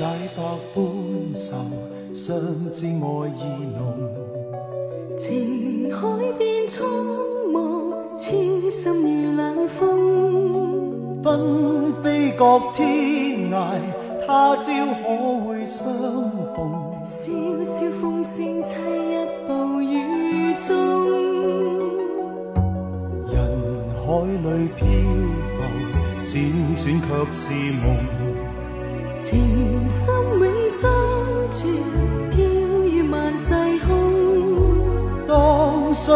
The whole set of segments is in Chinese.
解百般愁，相知爱意浓。情海变苍茫，痴心遇冷风。纷飞各天涯，他朝可会相逢？萧萧风声，凄泣暴雨中。人海里飘浮，辗转却是梦。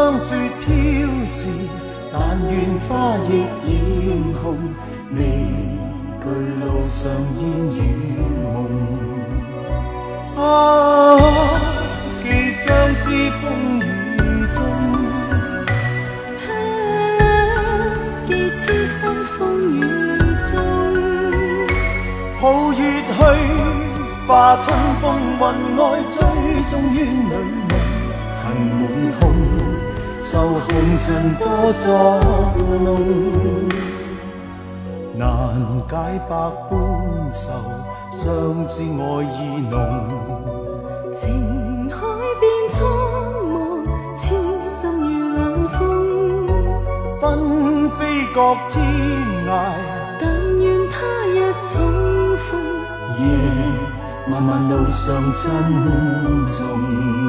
霜雪飘时，但愿花亦艳红，未惧路上烟雨梦。啊，寄相思风雨中，啊，寄痴心风雨中。抱月去，化春风云外，追踪于里梦，恨满空，受红尘多作弄，难解百般愁，相知爱意浓。情海变苍茫，痴心如冷风。纷飞各天涯，但愿他日重逢。夜漫漫路上珍重。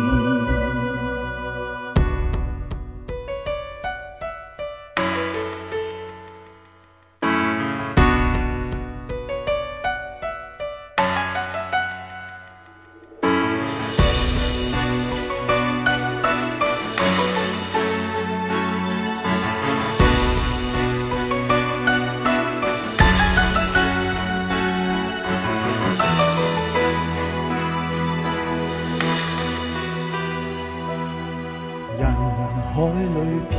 飘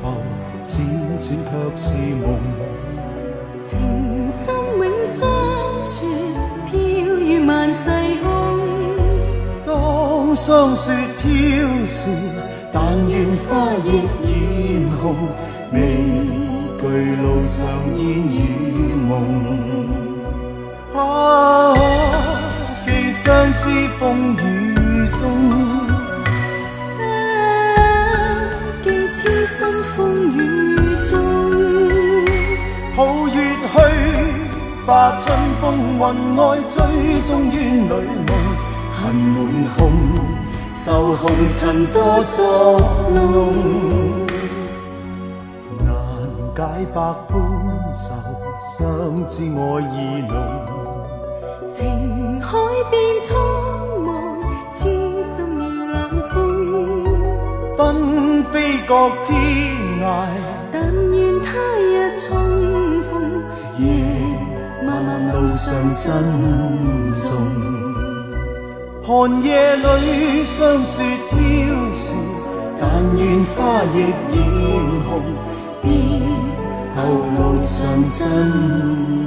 浮，辗转却是梦。情深永相存，飘于万世空。当霜雪飘时，但愿花亦艳红，未惧路上烟雨梦。啊，寄相思风雨春风云外，追踪于里梦。恨满空，受红尘多作弄，难解百般愁，相知爱意浓。情海变苍茫，痴心如冷风。纷飞各天涯，但愿他日重上珍重。寒夜里霜雪飘时，但愿花亦艳红，别后路上珍。